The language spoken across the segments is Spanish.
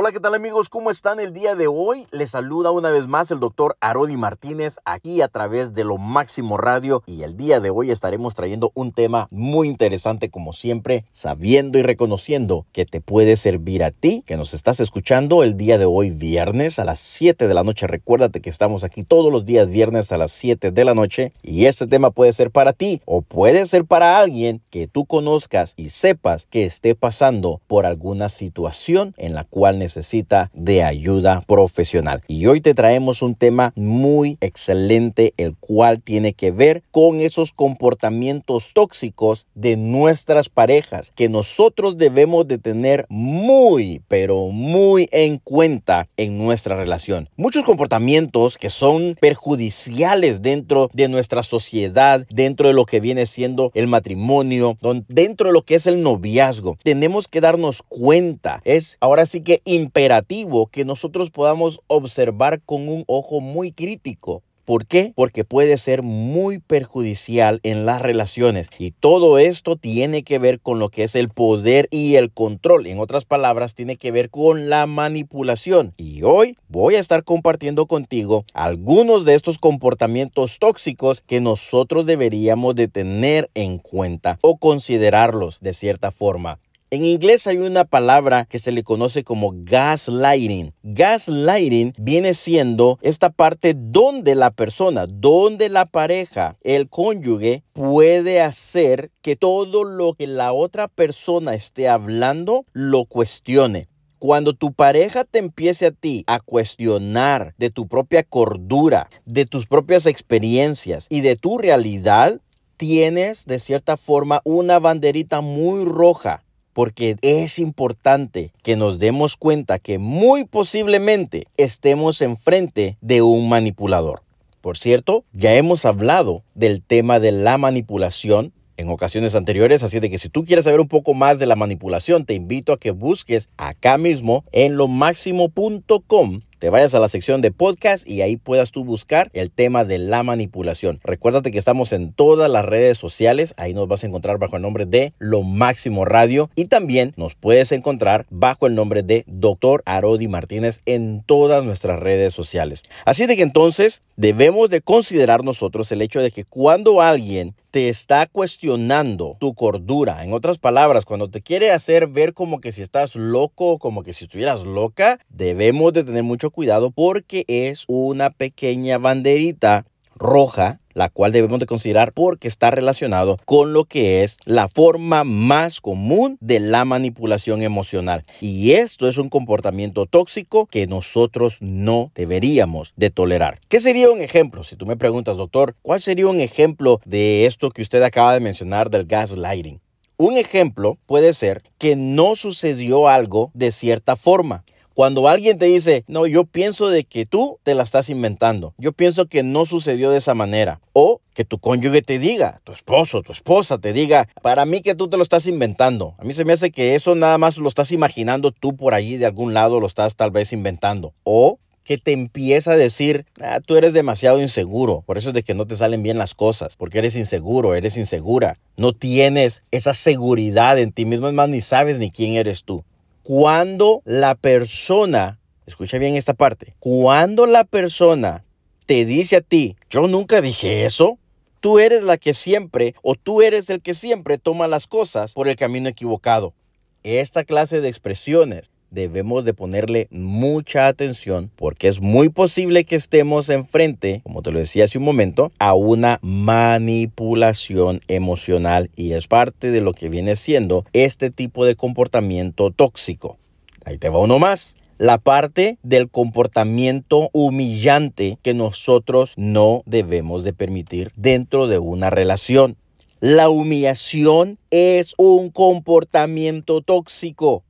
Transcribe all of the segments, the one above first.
Hola, ¿qué tal amigos? ¿Cómo están el día de hoy? Les saluda una vez más el doctor Arodi Martínez aquí a través de Lo Máximo Radio y el día de hoy estaremos trayendo un tema muy interesante como siempre, sabiendo y reconociendo que te puede servir a ti, que nos estás escuchando el día de hoy viernes a las 7 de la noche. Recuérdate que estamos aquí todos los días viernes a las 7 de la noche y este tema puede ser para ti o puede ser para alguien que tú conozcas y sepas que esté pasando por alguna situación en la cual necesitas necesita de ayuda profesional. Y hoy te traemos un tema muy excelente, el cual tiene que ver con esos comportamientos tóxicos de nuestras parejas que nosotros debemos de tener muy, pero muy en cuenta en nuestra relación. Muchos comportamientos que son perjudiciales dentro de nuestra sociedad, dentro de lo que viene siendo el matrimonio, dentro de lo que es el noviazgo. Tenemos que darnos cuenta. Es ahora sí que imperativo que nosotros podamos observar con un ojo muy crítico. ¿Por qué? Porque puede ser muy perjudicial en las relaciones. Y todo esto tiene que ver con lo que es el poder y el control. En otras palabras, tiene que ver con la manipulación. Y hoy voy a estar compartiendo contigo algunos de estos comportamientos tóxicos que nosotros deberíamos de tener en cuenta o considerarlos de cierta forma. En inglés hay una palabra que se le conoce como gaslighting. Gaslighting viene siendo esta parte donde la persona, donde la pareja, el cónyuge puede hacer que todo lo que la otra persona esté hablando lo cuestione. Cuando tu pareja te empiece a ti a cuestionar de tu propia cordura, de tus propias experiencias y de tu realidad, tienes de cierta forma una banderita muy roja porque es importante que nos demos cuenta que muy posiblemente estemos enfrente de un manipulador. Por cierto, ya hemos hablado del tema de la manipulación en ocasiones anteriores, así de que si tú quieres saber un poco más de la manipulación, te invito a que busques acá mismo en lomáximo.com te vayas a la sección de podcast y ahí puedas tú buscar el tema de la manipulación. Recuérdate que estamos en todas las redes sociales, ahí nos vas a encontrar bajo el nombre de Lo Máximo Radio y también nos puedes encontrar bajo el nombre de Dr. Arodi Martínez en todas nuestras redes sociales. Así de que entonces debemos de considerar nosotros el hecho de que cuando alguien te está cuestionando tu cordura. En otras palabras, cuando te quiere hacer ver como que si estás loco, como que si estuvieras loca, debemos de tener mucho cuidado porque es una pequeña banderita roja, la cual debemos de considerar porque está relacionado con lo que es la forma más común de la manipulación emocional. Y esto es un comportamiento tóxico que nosotros no deberíamos de tolerar. ¿Qué sería un ejemplo? Si tú me preguntas, doctor, ¿cuál sería un ejemplo de esto que usted acaba de mencionar del gaslighting? Un ejemplo puede ser que no sucedió algo de cierta forma. Cuando alguien te dice, no, yo pienso de que tú te la estás inventando, yo pienso que no sucedió de esa manera, o que tu cónyuge te diga, tu esposo, tu esposa te diga, para mí que tú te lo estás inventando. A mí se me hace que eso nada más lo estás imaginando tú por allí de algún lado, lo estás tal vez inventando. O que te empieza a decir, ah, tú eres demasiado inseguro, por eso es de que no te salen bien las cosas, porque eres inseguro, eres insegura, no tienes esa seguridad en ti mismo, es más, ni sabes ni quién eres tú cuando la persona, escucha bien esta parte, cuando la persona te dice a ti, yo nunca dije eso, tú eres la que siempre o tú eres el que siempre toma las cosas por el camino equivocado. Esta clase de expresiones debemos de ponerle mucha atención porque es muy posible que estemos enfrente, como te lo decía hace un momento, a una manipulación emocional y es parte de lo que viene siendo este tipo de comportamiento tóxico. Ahí te va uno más. La parte del comportamiento humillante que nosotros no debemos de permitir dentro de una relación. La humillación es un comportamiento tóxico.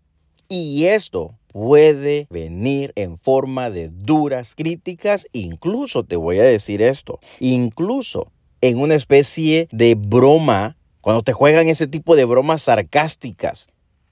Y esto puede venir en forma de duras críticas, incluso te voy a decir esto, incluso en una especie de broma, cuando te juegan ese tipo de bromas sarcásticas,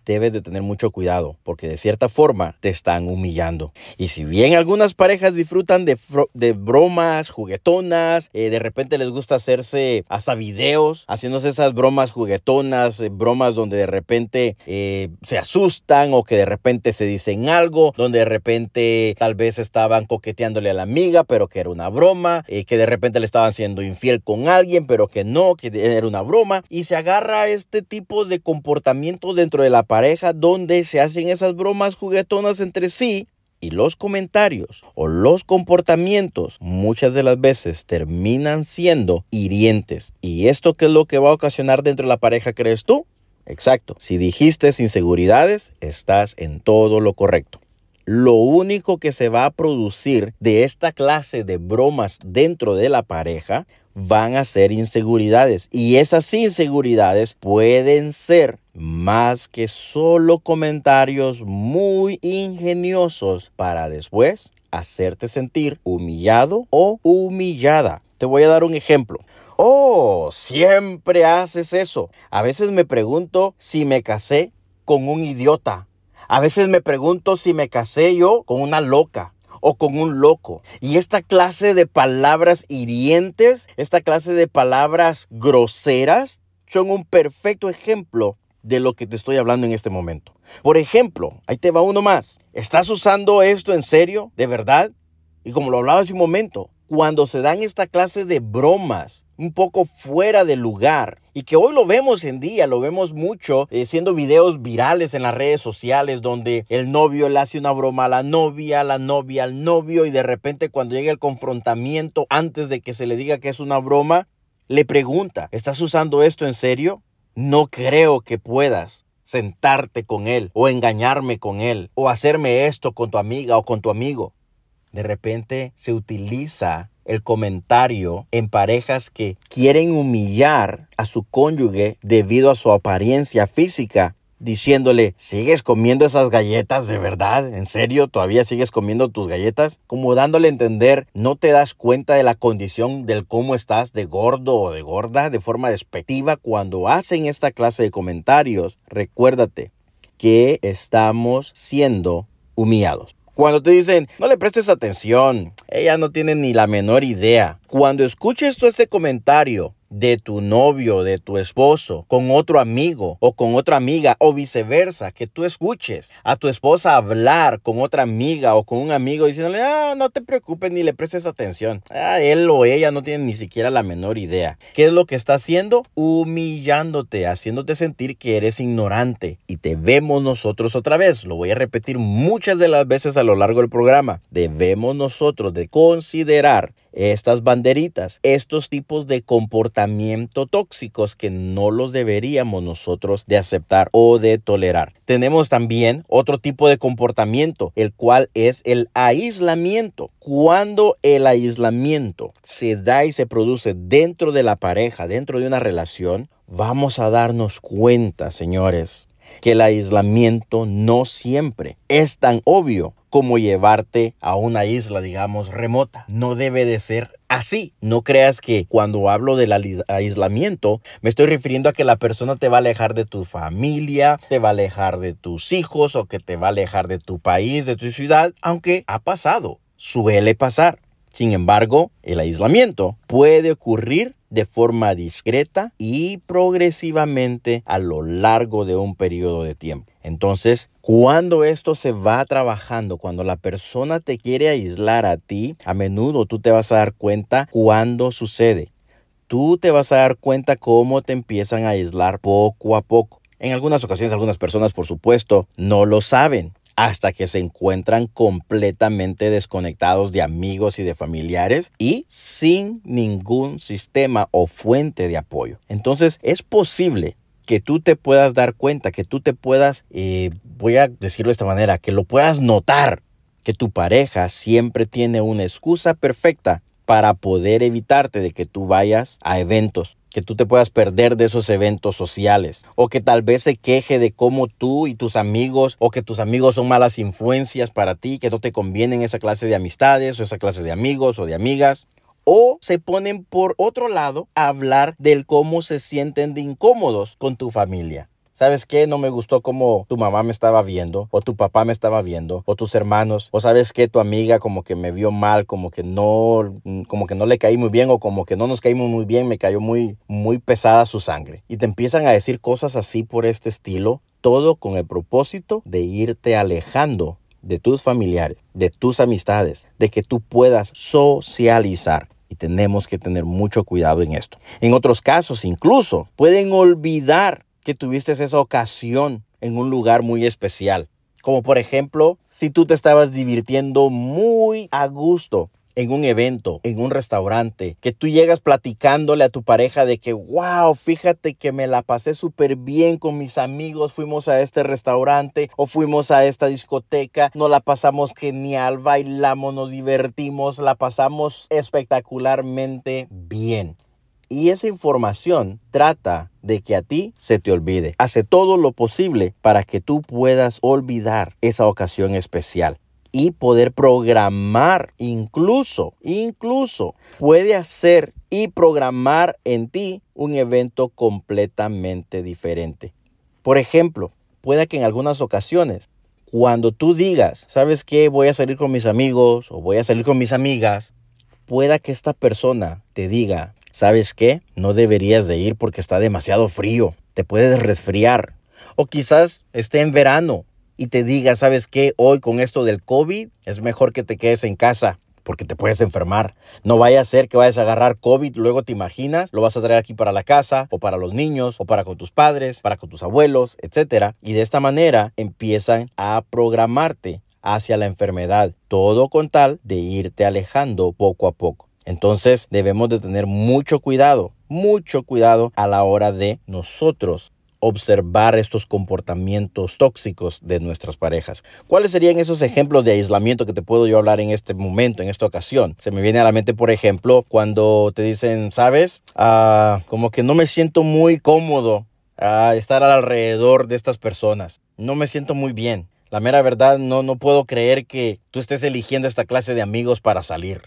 debes de tener mucho cuidado porque de cierta forma te están humillando. Y si bien algunas parejas disfrutan de, de bromas juguetonas, eh, de repente les gusta hacerse hasta videos haciéndose esas bromas juguetonas, eh, bromas donde de repente eh, se asustan o que de repente se dicen algo, donde de repente tal vez estaban coqueteándole a la amiga, pero que era una broma, que de repente le estaban siendo infiel con alguien, pero que no, que era una broma, y se agarra este tipo de comportamiento dentro de la pareja donde se hacen esas bromas juguetonas entre sí y los comentarios o los comportamientos muchas de las veces terminan siendo hirientes. ¿Y esto qué es lo que va a ocasionar dentro de la pareja, crees tú? Exacto. Si dijiste inseguridades, estás en todo lo correcto. Lo único que se va a producir de esta clase de bromas dentro de la pareja van a ser inseguridades. Y esas inseguridades pueden ser más que solo comentarios muy ingeniosos para después hacerte sentir humillado o humillada. Te voy a dar un ejemplo. Oh, siempre haces eso. A veces me pregunto si me casé con un idiota. A veces me pregunto si me casé yo con una loca o con un loco. Y esta clase de palabras hirientes, esta clase de palabras groseras, son un perfecto ejemplo de lo que te estoy hablando en este momento. Por ejemplo, ahí te va uno más. ¿Estás usando esto en serio? ¿De verdad? Y como lo hablaba hace un momento, cuando se dan esta clase de bromas un poco fuera de lugar y que hoy lo vemos en día, lo vemos mucho, eh, siendo videos virales en las redes sociales donde el novio le hace una broma a la novia, la novia al novio y de repente cuando llega el confrontamiento antes de que se le diga que es una broma, le pregunta, ¿estás usando esto en serio? No creo que puedas sentarte con él o engañarme con él o hacerme esto con tu amiga o con tu amigo. De repente se utiliza el comentario en parejas que quieren humillar a su cónyuge debido a su apariencia física, diciéndole, ¿sigues comiendo esas galletas de verdad? ¿En serio? ¿Todavía sigues comiendo tus galletas? Como dándole a entender, no te das cuenta de la condición del cómo estás de gordo o de gorda de forma despectiva cuando hacen esta clase de comentarios. Recuérdate que estamos siendo humillados. Cuando te dicen, no le prestes atención, ella no tiene ni la menor idea. Cuando escuches todo este comentario, de tu novio, de tu esposo, con otro amigo o con otra amiga o viceversa, que tú escuches a tu esposa hablar con otra amiga o con un amigo diciéndole, ah, no te preocupes ni le prestes atención. Ah, él o ella no tiene ni siquiera la menor idea. ¿Qué es lo que está haciendo? Humillándote, haciéndote sentir que eres ignorante. Y debemos nosotros otra vez, lo voy a repetir muchas de las veces a lo largo del programa, debemos nosotros de considerar estas banderitas, estos tipos de comportamiento tóxicos que no los deberíamos nosotros de aceptar o de tolerar. Tenemos también otro tipo de comportamiento, el cual es el aislamiento. Cuando el aislamiento se da y se produce dentro de la pareja, dentro de una relación, vamos a darnos cuenta, señores, que el aislamiento no siempre es tan obvio como llevarte a una isla, digamos, remota. No debe de ser así. No creas que cuando hablo del aislamiento me estoy refiriendo a que la persona te va a alejar de tu familia, te va a alejar de tus hijos o que te va a alejar de tu país, de tu ciudad, aunque ha pasado, suele pasar. Sin embargo, el aislamiento puede ocurrir de forma discreta y progresivamente a lo largo de un periodo de tiempo. Entonces, cuando esto se va trabajando, cuando la persona te quiere aislar a ti, a menudo tú te vas a dar cuenta cuando sucede. Tú te vas a dar cuenta cómo te empiezan a aislar poco a poco. En algunas ocasiones algunas personas, por supuesto, no lo saben hasta que se encuentran completamente desconectados de amigos y de familiares y sin ningún sistema o fuente de apoyo. Entonces es posible que tú te puedas dar cuenta, que tú te puedas, eh, voy a decirlo de esta manera, que lo puedas notar, que tu pareja siempre tiene una excusa perfecta para poder evitarte de que tú vayas a eventos, que tú te puedas perder de esos eventos sociales o que tal vez se queje de cómo tú y tus amigos o que tus amigos son malas influencias para ti, que no te convienen esa clase de amistades o esa clase de amigos o de amigas. O se ponen por otro lado a hablar del cómo se sienten de incómodos con tu familia. ¿Sabes qué? No me gustó cómo tu mamá me estaba viendo, o tu papá me estaba viendo, o tus hermanos, o sabes qué? Tu amiga como que me vio mal, como que no, como que no le caí muy bien, o como que no nos caímos muy bien, me cayó muy, muy pesada su sangre. Y te empiezan a decir cosas así por este estilo, todo con el propósito de irte alejando de tus familiares, de tus amistades, de que tú puedas socializar. Y tenemos que tener mucho cuidado en esto. En otros casos, incluso, pueden olvidar que tuviste esa ocasión en un lugar muy especial. Como por ejemplo, si tú te estabas divirtiendo muy a gusto en un evento, en un restaurante, que tú llegas platicándole a tu pareja de que, wow, fíjate que me la pasé súper bien con mis amigos, fuimos a este restaurante o fuimos a esta discoteca, nos la pasamos genial, bailamos, nos divertimos, la pasamos espectacularmente bien. Y esa información trata de que a ti se te olvide. Hace todo lo posible para que tú puedas olvidar esa ocasión especial y poder programar incluso, incluso puede hacer y programar en ti un evento completamente diferente. Por ejemplo, puede que en algunas ocasiones, cuando tú digas, ¿sabes qué? Voy a salir con mis amigos o voy a salir con mis amigas, pueda que esta persona te diga, ¿sabes qué? No deberías de ir porque está demasiado frío, te puedes resfriar. O quizás esté en verano y te diga, ¿sabes qué? Hoy con esto del COVID es mejor que te quedes en casa porque te puedes enfermar. No vaya a ser que vayas a agarrar COVID, luego te imaginas, lo vas a traer aquí para la casa, o para los niños, o para con tus padres, para con tus abuelos, etc. Y de esta manera empiezan a programarte hacia la enfermedad, todo con tal de irte alejando poco a poco. Entonces debemos de tener mucho cuidado, mucho cuidado a la hora de nosotros observar estos comportamientos tóxicos de nuestras parejas. ¿Cuáles serían esos ejemplos de aislamiento que te puedo yo hablar en este momento, en esta ocasión? Se me viene a la mente, por ejemplo, cuando te dicen, sabes, ah, como que no me siento muy cómodo a estar alrededor de estas personas. No me siento muy bien. La mera verdad, no, no puedo creer que tú estés eligiendo esta clase de amigos para salir.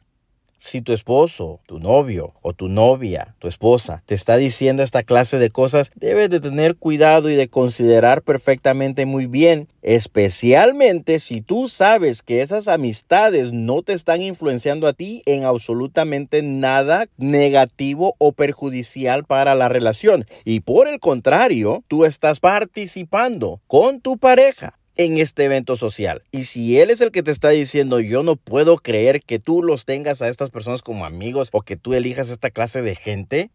Si tu esposo, tu novio o tu novia, tu esposa, te está diciendo esta clase de cosas, debes de tener cuidado y de considerar perfectamente muy bien, especialmente si tú sabes que esas amistades no te están influenciando a ti en absolutamente nada negativo o perjudicial para la relación. Y por el contrario, tú estás participando con tu pareja en este evento social. Y si él es el que te está diciendo, yo no puedo creer que tú los tengas a estas personas como amigos o que tú elijas esta clase de gente,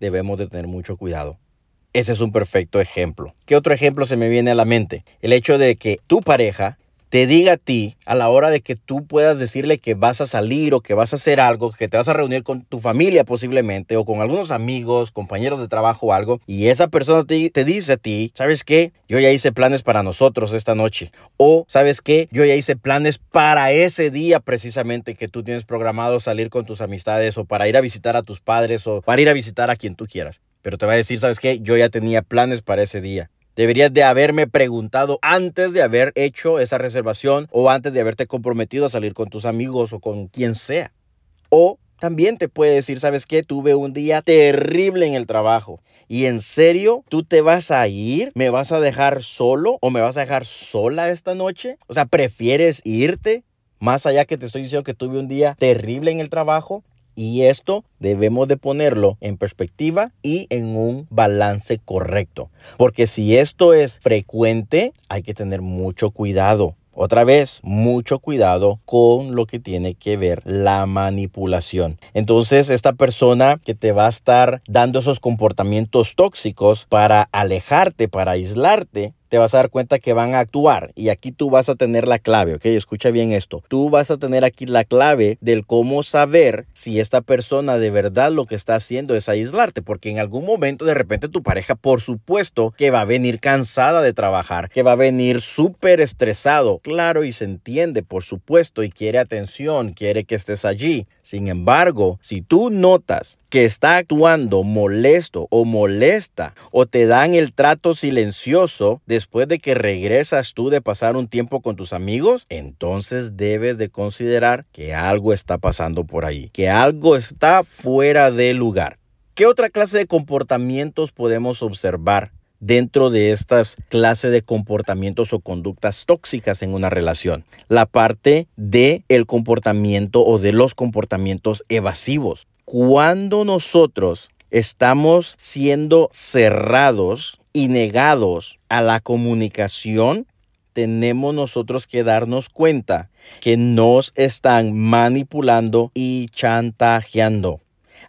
debemos de tener mucho cuidado. Ese es un perfecto ejemplo. ¿Qué otro ejemplo se me viene a la mente? El hecho de que tu pareja te diga a ti a la hora de que tú puedas decirle que vas a salir o que vas a hacer algo, que te vas a reunir con tu familia posiblemente o con algunos amigos, compañeros de trabajo o algo, y esa persona te, te dice a ti, ¿sabes qué? Yo ya hice planes para nosotros esta noche. O, ¿sabes qué? Yo ya hice planes para ese día precisamente que tú tienes programado salir con tus amistades o para ir a visitar a tus padres o para ir a visitar a quien tú quieras. Pero te va a decir, ¿sabes qué? Yo ya tenía planes para ese día. Deberías de haberme preguntado antes de haber hecho esa reservación o antes de haberte comprometido a salir con tus amigos o con quien sea. O también te puede decir, ¿sabes qué? Tuve un día terrible en el trabajo. ¿Y en serio tú te vas a ir? ¿Me vas a dejar solo o me vas a dejar sola esta noche? O sea, ¿prefieres irte? Más allá que te estoy diciendo que tuve un día terrible en el trabajo. Y esto debemos de ponerlo en perspectiva y en un balance correcto. Porque si esto es frecuente, hay que tener mucho cuidado. Otra vez, mucho cuidado con lo que tiene que ver la manipulación. Entonces, esta persona que te va a estar dando esos comportamientos tóxicos para alejarte, para aislarte, te vas a dar cuenta que van a actuar y aquí tú vas a tener la clave, ¿ok? Escucha bien esto. Tú vas a tener aquí la clave del cómo saber si esta persona de verdad lo que está haciendo es aislarte, porque en algún momento de repente tu pareja, por supuesto, que va a venir cansada de trabajar, que va a venir súper estresado, claro, y se entiende, por supuesto, y quiere atención, quiere que estés allí. Sin embargo, si tú notas que está actuando molesto o molesta o te dan el trato silencioso después de que regresas tú de pasar un tiempo con tus amigos, entonces debes de considerar que algo está pasando por ahí, que algo está fuera de lugar. ¿Qué otra clase de comportamientos podemos observar dentro de estas clases de comportamientos o conductas tóxicas en una relación. La parte de el comportamiento o de los comportamientos evasivos. Cuando nosotros estamos siendo cerrados y negados a la comunicación, tenemos nosotros que darnos cuenta que nos están manipulando y chantajeando.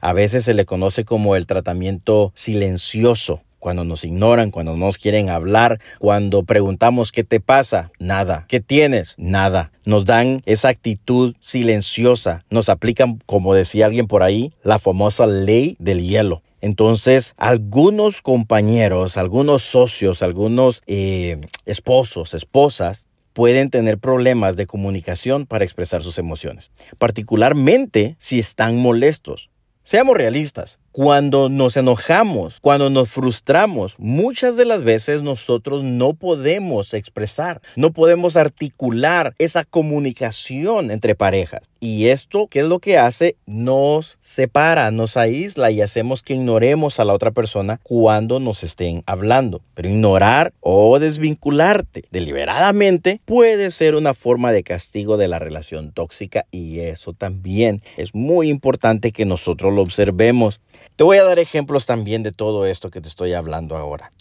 A veces se le conoce como el tratamiento silencioso cuando nos ignoran, cuando no nos quieren hablar, cuando preguntamos qué te pasa, nada, qué tienes, nada. Nos dan esa actitud silenciosa, nos aplican, como decía alguien por ahí, la famosa ley del hielo. Entonces, algunos compañeros, algunos socios, algunos eh, esposos, esposas, pueden tener problemas de comunicación para expresar sus emociones, particularmente si están molestos. Seamos realistas, cuando nos enojamos, cuando nos frustramos, muchas de las veces nosotros no podemos expresar, no podemos articular esa comunicación entre parejas. Y esto, ¿qué es lo que hace? Nos separa, nos aísla y hacemos que ignoremos a la otra persona cuando nos estén hablando. Pero ignorar o desvincularte deliberadamente puede ser una forma de castigo de la relación tóxica y eso también es muy importante que nosotros lo observemos. Te voy a dar ejemplos también de todo esto que te estoy hablando ahora.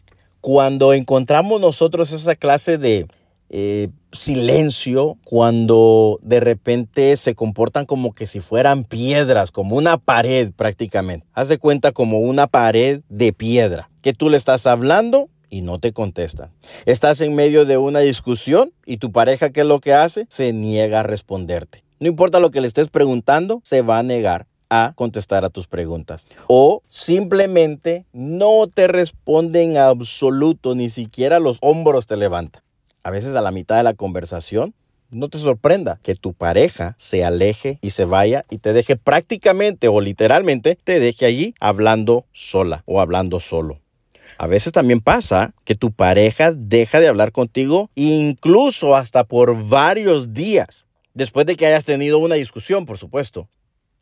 Cuando encontramos nosotros esa clase de eh, silencio, cuando de repente se comportan como que si fueran piedras, como una pared prácticamente. Haz de cuenta como una pared de piedra, que tú le estás hablando y no te contesta. Estás en medio de una discusión y tu pareja, ¿qué es lo que hace? Se niega a responderte. No importa lo que le estés preguntando, se va a negar a contestar a tus preguntas. O simplemente no te responden en absoluto, ni siquiera los hombros te levantan. A veces a la mitad de la conversación, no te sorprenda que tu pareja se aleje y se vaya y te deje prácticamente o literalmente te deje allí hablando sola o hablando solo. A veces también pasa que tu pareja deja de hablar contigo incluso hasta por varios días, después de que hayas tenido una discusión, por supuesto.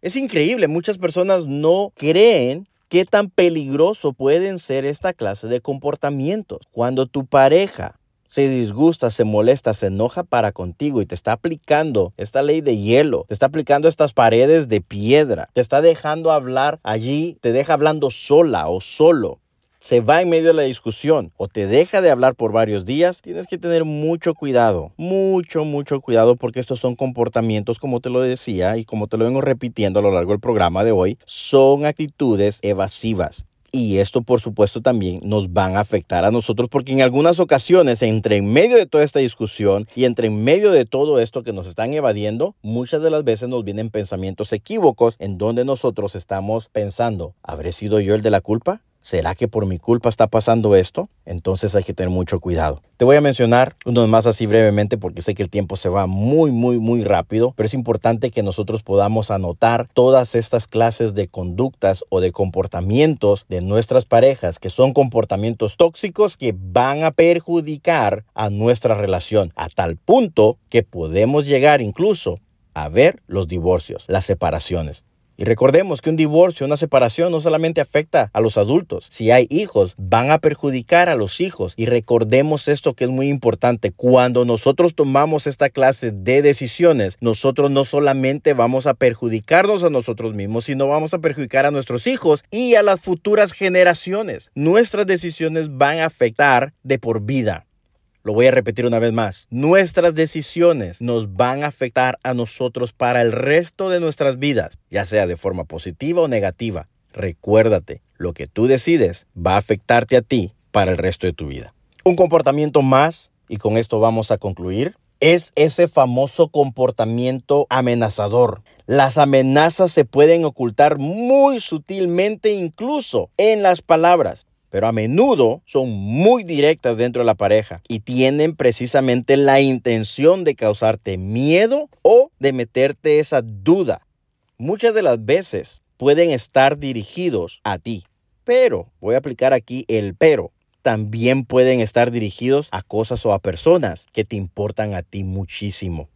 Es increíble, muchas personas no creen qué tan peligroso pueden ser esta clase de comportamientos. Cuando tu pareja se disgusta, se molesta, se enoja para contigo y te está aplicando esta ley de hielo, te está aplicando estas paredes de piedra, te está dejando hablar allí, te deja hablando sola o solo se va en medio de la discusión o te deja de hablar por varios días, tienes que tener mucho cuidado, mucho, mucho cuidado porque estos son comportamientos, como te lo decía y como te lo vengo repitiendo a lo largo del programa de hoy, son actitudes evasivas. Y esto, por supuesto, también nos van a afectar a nosotros porque en algunas ocasiones, entre en medio de toda esta discusión y entre en medio de todo esto que nos están evadiendo, muchas de las veces nos vienen pensamientos equívocos en donde nosotros estamos pensando, ¿habré sido yo el de la culpa? ¿Será que por mi culpa está pasando esto? Entonces hay que tener mucho cuidado. Te voy a mencionar uno más así brevemente porque sé que el tiempo se va muy, muy, muy rápido, pero es importante que nosotros podamos anotar todas estas clases de conductas o de comportamientos de nuestras parejas que son comportamientos tóxicos que van a perjudicar a nuestra relación a tal punto que podemos llegar incluso a ver los divorcios, las separaciones. Y recordemos que un divorcio, una separación no solamente afecta a los adultos. Si hay hijos, van a perjudicar a los hijos. Y recordemos esto que es muy importante. Cuando nosotros tomamos esta clase de decisiones, nosotros no solamente vamos a perjudicarnos a nosotros mismos, sino vamos a perjudicar a nuestros hijos y a las futuras generaciones. Nuestras decisiones van a afectar de por vida. Lo voy a repetir una vez más. Nuestras decisiones nos van a afectar a nosotros para el resto de nuestras vidas, ya sea de forma positiva o negativa. Recuérdate, lo que tú decides va a afectarte a ti para el resto de tu vida. Un comportamiento más, y con esto vamos a concluir, es ese famoso comportamiento amenazador. Las amenazas se pueden ocultar muy sutilmente incluso en las palabras pero a menudo son muy directas dentro de la pareja y tienen precisamente la intención de causarte miedo o de meterte esa duda. Muchas de las veces pueden estar dirigidos a ti, pero voy a aplicar aquí el pero. También pueden estar dirigidos a cosas o a personas que te importan a ti muchísimo.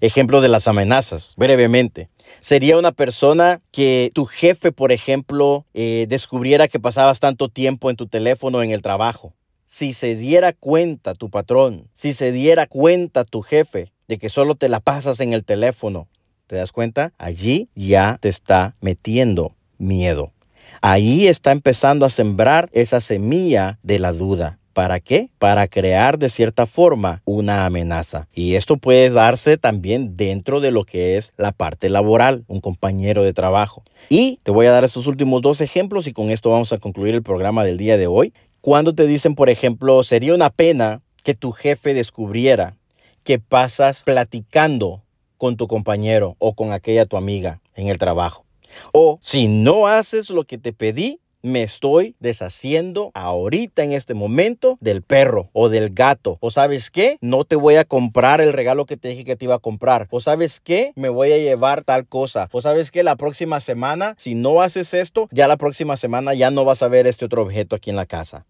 Ejemplo de las amenazas, brevemente. Sería una persona que tu jefe, por ejemplo, eh, descubriera que pasabas tanto tiempo en tu teléfono en el trabajo si se diera cuenta tu patrón, si se diera cuenta tu jefe de que solo te la pasas en el teléfono, ¿te das cuenta? Allí ya te está metiendo miedo. Ahí está empezando a sembrar esa semilla de la duda. ¿Para qué? Para crear de cierta forma una amenaza. Y esto puede darse también dentro de lo que es la parte laboral, un compañero de trabajo. Y te voy a dar estos últimos dos ejemplos y con esto vamos a concluir el programa del día de hoy. Cuando te dicen, por ejemplo, sería una pena que tu jefe descubriera que pasas platicando con tu compañero o con aquella tu amiga en el trabajo. O si no haces lo que te pedí, me estoy deshaciendo ahorita en este momento del perro o del gato. O sabes qué, no te voy a comprar el regalo que te dije que te iba a comprar. O sabes qué, me voy a llevar tal cosa. O sabes qué, la próxima semana, si no haces esto, ya la próxima semana ya no vas a ver este otro objeto aquí en la casa.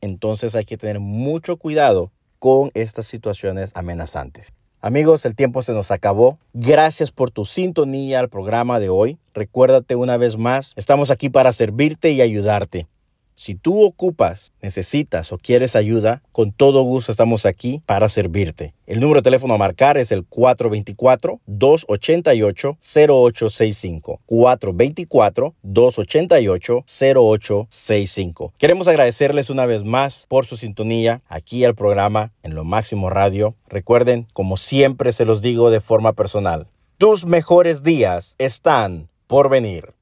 Entonces hay que tener mucho cuidado con estas situaciones amenazantes. Amigos, el tiempo se nos acabó. Gracias por tu sintonía al programa de hoy. Recuérdate una vez más, estamos aquí para servirte y ayudarte. Si tú ocupas, necesitas o quieres ayuda, con todo gusto estamos aquí para servirte. El número de teléfono a marcar es el 424-288-0865. 424-288-0865. Queremos agradecerles una vez más por su sintonía aquí al programa en Lo Máximo Radio. Recuerden, como siempre se los digo de forma personal, tus mejores días están por venir.